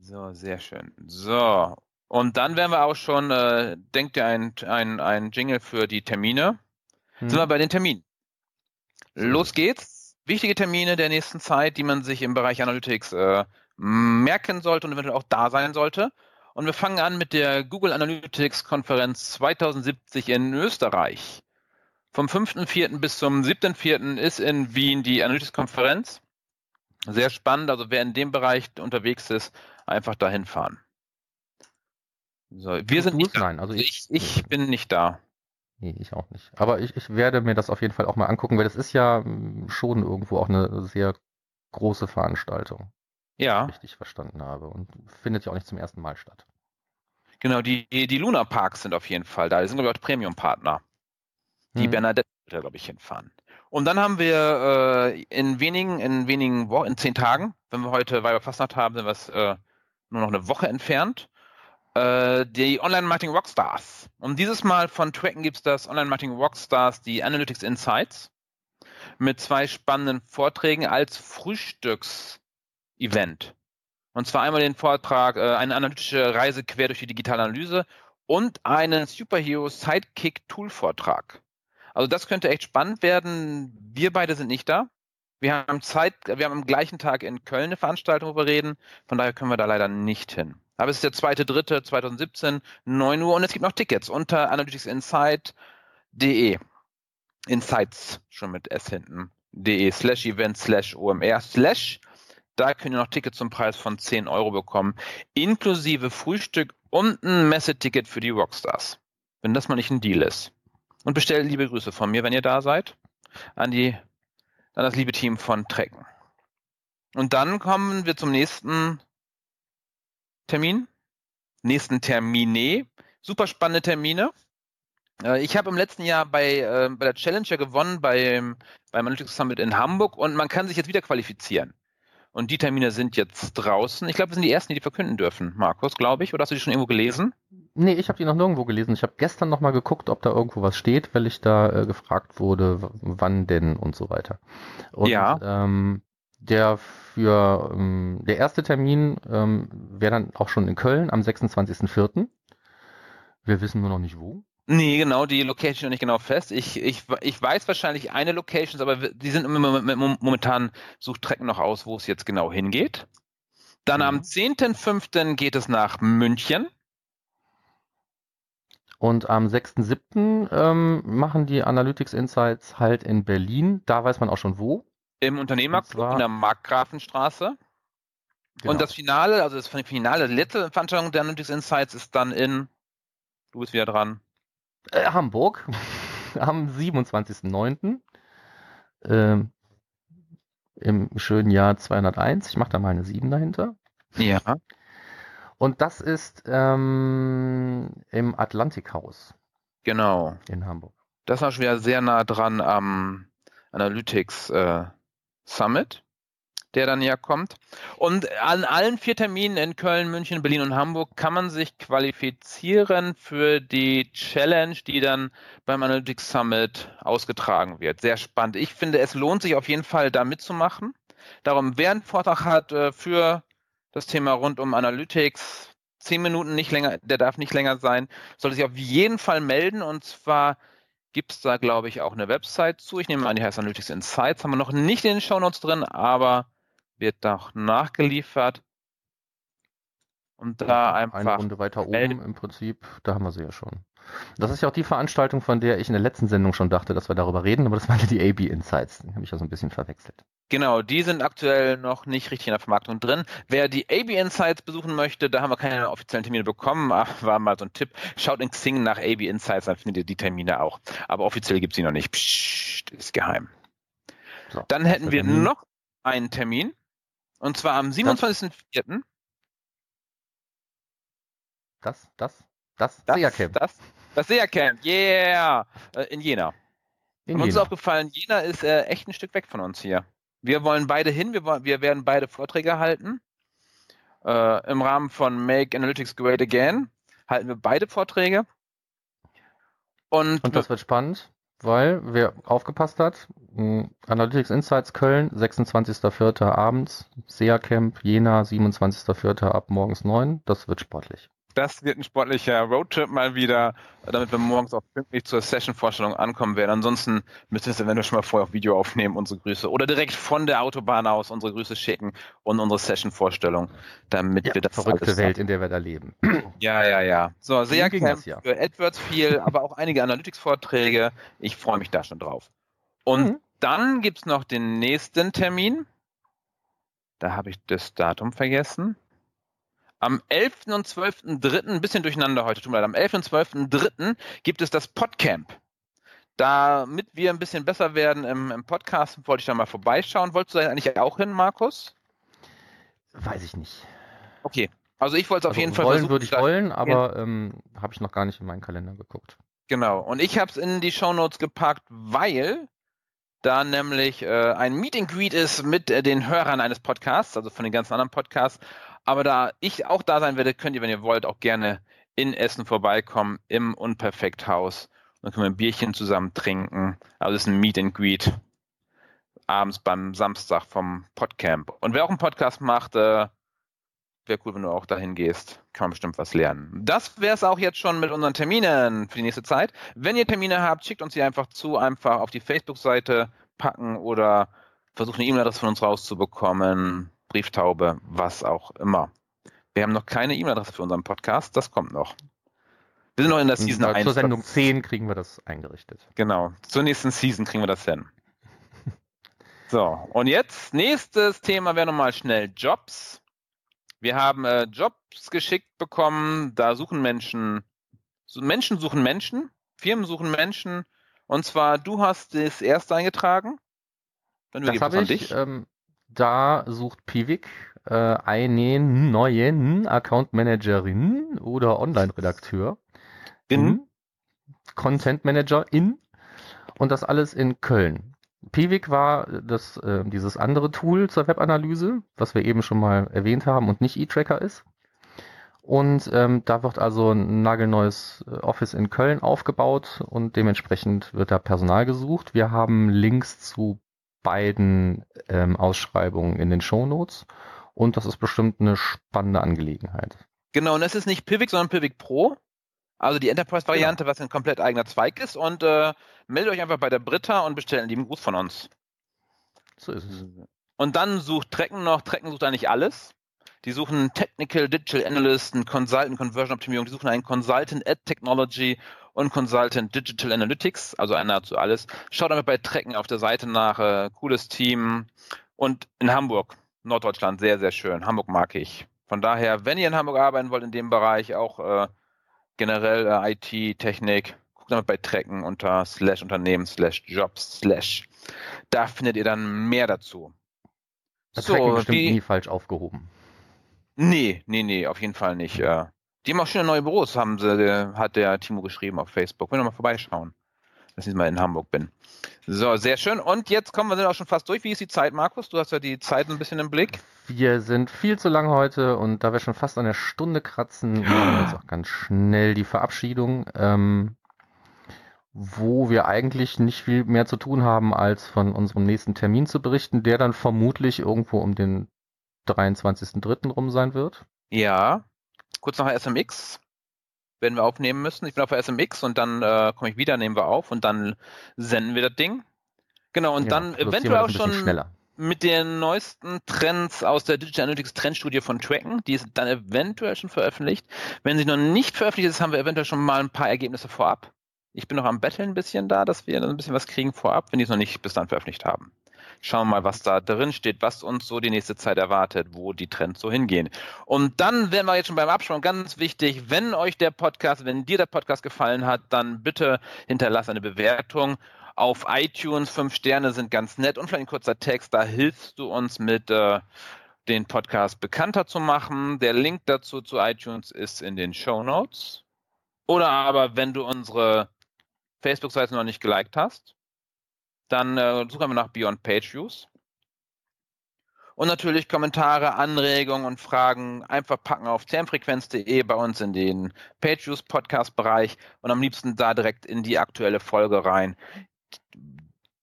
So, sehr schön. So, und dann wären wir auch schon, äh, denkt ihr, ein, ein, ein Jingle für die Termine. Hm. Sind wir bei den Terminen. Los geht's. Wichtige Termine der nächsten Zeit, die man sich im Bereich Analytics äh, merken sollte und eventuell auch da sein sollte. Und wir fangen an mit der Google Analytics Konferenz 2070 in Österreich. Vom 5.4. bis zum 7.4. ist in Wien die Analytics Konferenz. Sehr spannend, also wer in dem Bereich unterwegs ist, einfach dahin fahren. So, wir sind nicht Nein, also ich, ich bin nicht da. Nee, ich auch nicht. Aber ich, ich werde mir das auf jeden Fall auch mal angucken, weil das ist ja hm, schon irgendwo auch eine sehr große Veranstaltung. Ja. Richtig verstanden habe. Und findet ja auch nicht zum ersten Mal statt. Genau, die, die Luna Parks sind auf jeden Fall da. Die sind, glaube ich, auch Premium-Partner. Die hm. Bernadette wird da, glaube ich, hinfahren. Und dann haben wir äh, in wenigen, in wenigen Wochen, in zehn Tagen, wenn wir heute Weiberfastnacht haben, sind wir es äh, nur noch eine Woche entfernt, äh, die Online-Marketing Rockstars. Und dieses Mal von Tracken gibt es das Online-Marketing Rockstars, die Analytics Insights, mit zwei spannenden Vorträgen als Frühstücks-Event. Und zwar einmal den Vortrag, äh, eine analytische Reise quer durch die digitale Analyse und einen Superhero Sidekick Tool Vortrag. Also das könnte echt spannend werden. Wir beide sind nicht da. Wir haben Zeit, wir haben am gleichen Tag in Köln eine Veranstaltung, wo wir reden. Von daher können wir da leider nicht hin. Aber es ist der zweite, dritte 2017, 9 Uhr und es gibt noch Tickets unter analyticsinsight.de. Insights, schon mit S hinten. de slash event slash omr slash. Da könnt ihr noch Tickets zum Preis von 10 Euro bekommen, inklusive Frühstück und ein Messeticket für die Rockstars. Wenn das mal nicht ein Deal ist. Und bestellt liebe Grüße von mir, wenn ihr da seid, an die, an das liebe Team von Trecken. Und dann kommen wir zum nächsten Termin, nächsten Termine. Super spannende Termine. Äh, ich habe im letzten Jahr bei, äh, bei der Challenger gewonnen beim, beim Analytics Summit in Hamburg und man kann sich jetzt wieder qualifizieren. Und die Termine sind jetzt draußen. Ich glaube, wir sind die ersten, die die verkünden dürfen, Markus, glaube ich. Oder hast du die schon irgendwo gelesen? Nee, ich habe die noch nirgendwo gelesen. Ich habe gestern noch mal geguckt, ob da irgendwo was steht, weil ich da äh, gefragt wurde, wann denn und so weiter. Und, ja. Ähm, der für ähm, der erste Termin ähm, wäre dann auch schon in Köln am 26.04. Wir wissen nur noch nicht wo. Nee, genau, die Location noch nicht genau fest. Ich, ich, ich weiß wahrscheinlich eine Location, aber die sind momentan sucht Trecken noch aus, wo es jetzt genau hingeht. Dann mhm. am 10.05. geht es nach München. Und am 6.07. Ähm, machen die Analytics Insights halt in Berlin. Da weiß man auch schon wo. Im Unternehmerclub in der Markgrafenstraße. Genau. Und das Finale, also das Finale, die letzte Veranstaltung der Analytics Insights ist dann in, du bist wieder dran. Äh, Hamburg, [laughs] am 27.09. Ähm, Im schönen Jahr 201. Ich mache da mal eine 7 dahinter. Ja. Und das ist ähm, im Atlantikhaus Genau. in Hamburg. Das auch schon wieder sehr nah dran am Analytics äh, Summit, der dann ja kommt. Und an allen vier Terminen in Köln, München, Berlin und Hamburg kann man sich qualifizieren für die Challenge, die dann beim Analytics Summit ausgetragen wird. Sehr spannend. Ich finde, es lohnt sich auf jeden Fall, da mitzumachen. Darum, wer einen Vortrag hat äh, für das Thema rund um Analytics, zehn Minuten nicht länger, der darf nicht länger sein, sollte sich auf jeden Fall melden und zwar gibt es da, glaube ich, auch eine Website zu. Ich nehme an, die heißt Analytics Insights, haben wir noch nicht in den Shownotes drin, aber wird doch nachgeliefert. Und da einfach. Eine Runde weiter oben melden. im Prinzip, da haben wir sie ja schon. Das ist ja auch die Veranstaltung, von der ich in der letzten Sendung schon dachte, dass wir darüber reden, aber das waren ja die AB Insights. Die habe ich ja so ein bisschen verwechselt. Genau, die sind aktuell noch nicht richtig in der Vermarktung drin. Wer die AB Insights besuchen möchte, da haben wir keine offiziellen Termine bekommen, aber war mal so ein Tipp. Schaut in Xing nach AB Insights, dann findet ihr die Termine auch. Aber offiziell gibt es sie noch nicht. Psst, ist geheim. So, Dann hätten wir Termin. noch einen Termin. Und zwar am 27.04. Das, das, das, Das, SEA-Camp das, das SEA-Camp, yeah! Äh, In Jena. in Und uns ist Jena. aufgefallen, Jena ist äh, echt ein Stück weg von uns hier. Wir wollen beide hin, wir, wollen- wir werden beide Vorträge halten. Äh, Im Rahmen von Make Analytics Great Again halten wir beide Vorträge. Und, Und das wird spannend, weil wer aufgepasst hat, Analytics Insights Köln, 26.04. abends, SEA Camp Jena, 27.04. ab morgens 9. Das wird sportlich. Das wird ein sportlicher Roadtrip mal wieder, damit wir morgens auch pünktlich zur Session-Vorstellung ankommen werden. Ansonsten müssen wir es eventuell schon mal vorher auf Video aufnehmen, unsere Grüße. Oder direkt von der Autobahn aus unsere Grüße schicken und unsere Session-Vorstellung, damit wir das verrückte Welt, in der wir da leben. [clears throat] Ja, ja, ja. So, sehr Camp ja. für AdWords viel, aber auch einige Analytics-Vorträge. Ich freue mich da schon drauf. Und Mhm. dann gibt's noch den nächsten Termin. Da habe ich das Datum vergessen. Am 11. und 12.3., ein bisschen durcheinander heute, tut mir leid, am 11. und 12.3. gibt es das Podcamp. Damit wir ein bisschen besser werden im, im Podcast, wollte ich da mal vorbeischauen. Wolltest du da eigentlich auch hin, Markus? Weiß ich nicht. Okay. Also ich wollte es auf Also jeden Fall wollen versuchen. würde ich wollen, aber ähm, habe ich noch gar nicht in meinen Kalender geguckt. Genau. Und ich habe es in die Shownotes gepackt, weil da nämlich äh, ein Meet and Greet ist mit äh, den Hörern eines Podcasts, also von den ganzen anderen Podcasts. Aber da ich auch da sein werde, könnt ihr, wenn ihr wollt, auch gerne in Essen vorbeikommen im Unperfekthaus. Dann können wir ein Bierchen zusammen trinken. Also es ist ein Meet and Greet abends beim Samstag vom Podcamp. Und wer auch einen Podcast macht, äh, wäre cool, wenn du auch dahin gehst. Kann man bestimmt was lernen. Das wäre es auch jetzt schon mit unseren Terminen für die nächste Zeit. Wenn ihr Termine habt, schickt uns die einfach zu, einfach auf die Facebook-Seite packen oder versucht eine E-Mail-Adresse von uns rauszubekommen, Brieftaube, was auch immer. Wir haben noch keine E-Mail-Adresse für unseren Podcast, das kommt noch. Wir sind noch in der Season Und, äh, 1. Zur Sendung 10 kriegen wir das eingerichtet. Genau. Zur nächsten Season kriegen wir das hin. So, und jetzt, nächstes Thema wäre nochmal schnell Jobs. Wir haben äh, Jobs geschickt bekommen, da suchen Menschen, Menschen suchen Menschen, Firmen suchen Menschen. Und zwar, du hast das erste eingetragen. Dann Das habe an ich. dich. Ähm, da sucht Pivik äh, einen neuen Account Managerin oder Online-Redakteur. Bin, Content Manager in und das alles in Köln. Pivik war das, äh, dieses andere Tool zur Webanalyse, was wir eben schon mal erwähnt haben und nicht eTracker ist. Und ähm, da wird also ein nagelneues äh, Office in Köln aufgebaut und dementsprechend wird da Personal gesucht. Wir haben Links zu beiden ähm, Ausschreibungen in den Shownotes und das ist bestimmt eine spannende Angelegenheit. Genau, und das ist nicht Pivik, sondern Pivik Pro. Also die Enterprise-Variante, was ein komplett eigener Zweig ist. Und äh, meldet euch einfach bei der Britta und bestellt einen lieben Gruß von uns. So ist es. Und dann sucht Trecken noch, Trecken sucht eigentlich alles. Die suchen Technical Digital Analyst, einen Consultant Conversion Optimierung, die suchen einen Consultant Ad Technology und Consultant Digital Analytics, also einer zu alles. Schaut einfach bei Trecken auf der Seite nach, äh, cooles Team. Und in Hamburg, Norddeutschland, sehr, sehr schön. Hamburg mag ich. Von daher, wenn ihr in Hamburg arbeiten wollt, in dem Bereich, auch äh, generell äh, IT, Technik, guckt einfach bei Trecken unter slash Unternehmen slash Jobs slash. Da findet ihr dann mehr dazu. Das so, bestimmt die, nie falsch aufgehoben. Nee, nee, nee, auf jeden Fall nicht. Äh, die haben auch schöne neue Büros, haben sie, hat der Timo geschrieben auf Facebook. Wollen wir mal vorbeischauen, dass ich mal in Hamburg bin. So, sehr schön. Und jetzt kommen wir sind auch schon fast durch. Wie ist die Zeit, Markus? Du hast ja die Zeit ein bisschen im Blick. Wir sind viel zu lang heute und da wir schon fast an der Stunde kratzen, [gasps] machen wir jetzt auch ganz schnell die Verabschiedung, ähm, wo wir eigentlich nicht viel mehr zu tun haben, als von unserem nächsten Termin zu berichten, der dann vermutlich irgendwo um den 23.03. rum sein wird. Ja, kurz nach SMX werden wir aufnehmen müssen. Ich bin auf der SMX und dann äh, komme ich wieder, nehmen wir auf und dann senden wir das Ding. Genau, und ja, dann eventuell auch schon schneller. mit den neuesten Trends aus der Digital Analytics Trendstudie von Tracken. Die ist dann eventuell schon veröffentlicht. Wenn sie noch nicht veröffentlicht ist, haben wir eventuell schon mal ein paar Ergebnisse vorab. Ich bin noch am Betteln ein bisschen da, dass wir ein bisschen was kriegen vorab, wenn die es noch nicht bis dann veröffentlicht haben. Schauen mal, was da drin steht, was uns so die nächste Zeit erwartet, wo die Trends so hingehen. Und dann wären wir jetzt schon beim Abspann. Ganz wichtig, wenn euch der Podcast, wenn dir der Podcast gefallen hat, dann bitte hinterlass eine Bewertung auf iTunes. Fünf Sterne sind ganz nett und vielleicht ein kurzer Text. Da hilfst du uns mit äh, den Podcast bekannter zu machen. Der Link dazu zu iTunes ist in den Show Notes. Oder aber, wenn du unsere Facebook-Seite noch nicht geliked hast, dann äh, suchen wir nach Beyond Page Views. Und natürlich Kommentare, Anregungen und Fragen einfach packen auf termfrequenz.de bei uns in den Page Views Podcast Bereich und am liebsten da direkt in die aktuelle Folge rein.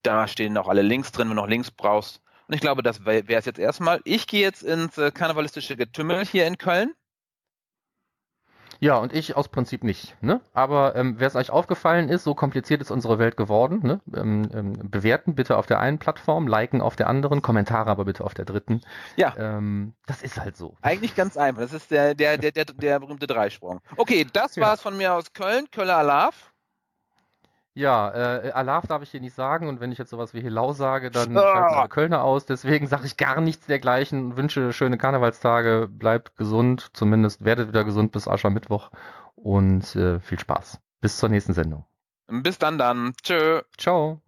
Da stehen auch alle Links drin, wenn du noch Links brauchst. Und ich glaube, das wäre es jetzt erstmal. Ich gehe jetzt ins äh, karnevalistische Getümmel hier in Köln. Ja, und ich aus Prinzip nicht. Ne? Aber ähm, wer es euch aufgefallen ist, so kompliziert ist unsere Welt geworden. Ne? Ähm, ähm, bewerten bitte auf der einen Plattform, liken auf der anderen, Kommentare aber bitte auf der dritten. Ja. Ähm, das ist halt so. Eigentlich ganz einfach. Das ist der, der, der, der, der berühmte Dreisprung. Okay, das ja. war's von mir aus Köln. Köller Alarv. Ja, äh, Alarv darf ich hier nicht sagen und wenn ich jetzt sowas wie Hilau sage, dann oh. schalten Kölner aus. Deswegen sage ich gar nichts dergleichen. Wünsche schöne Karnevalstage, bleibt gesund, zumindest werdet wieder gesund bis Aschermittwoch und äh, viel Spaß. Bis zur nächsten Sendung. Bis dann dann. Tschö. Ciao.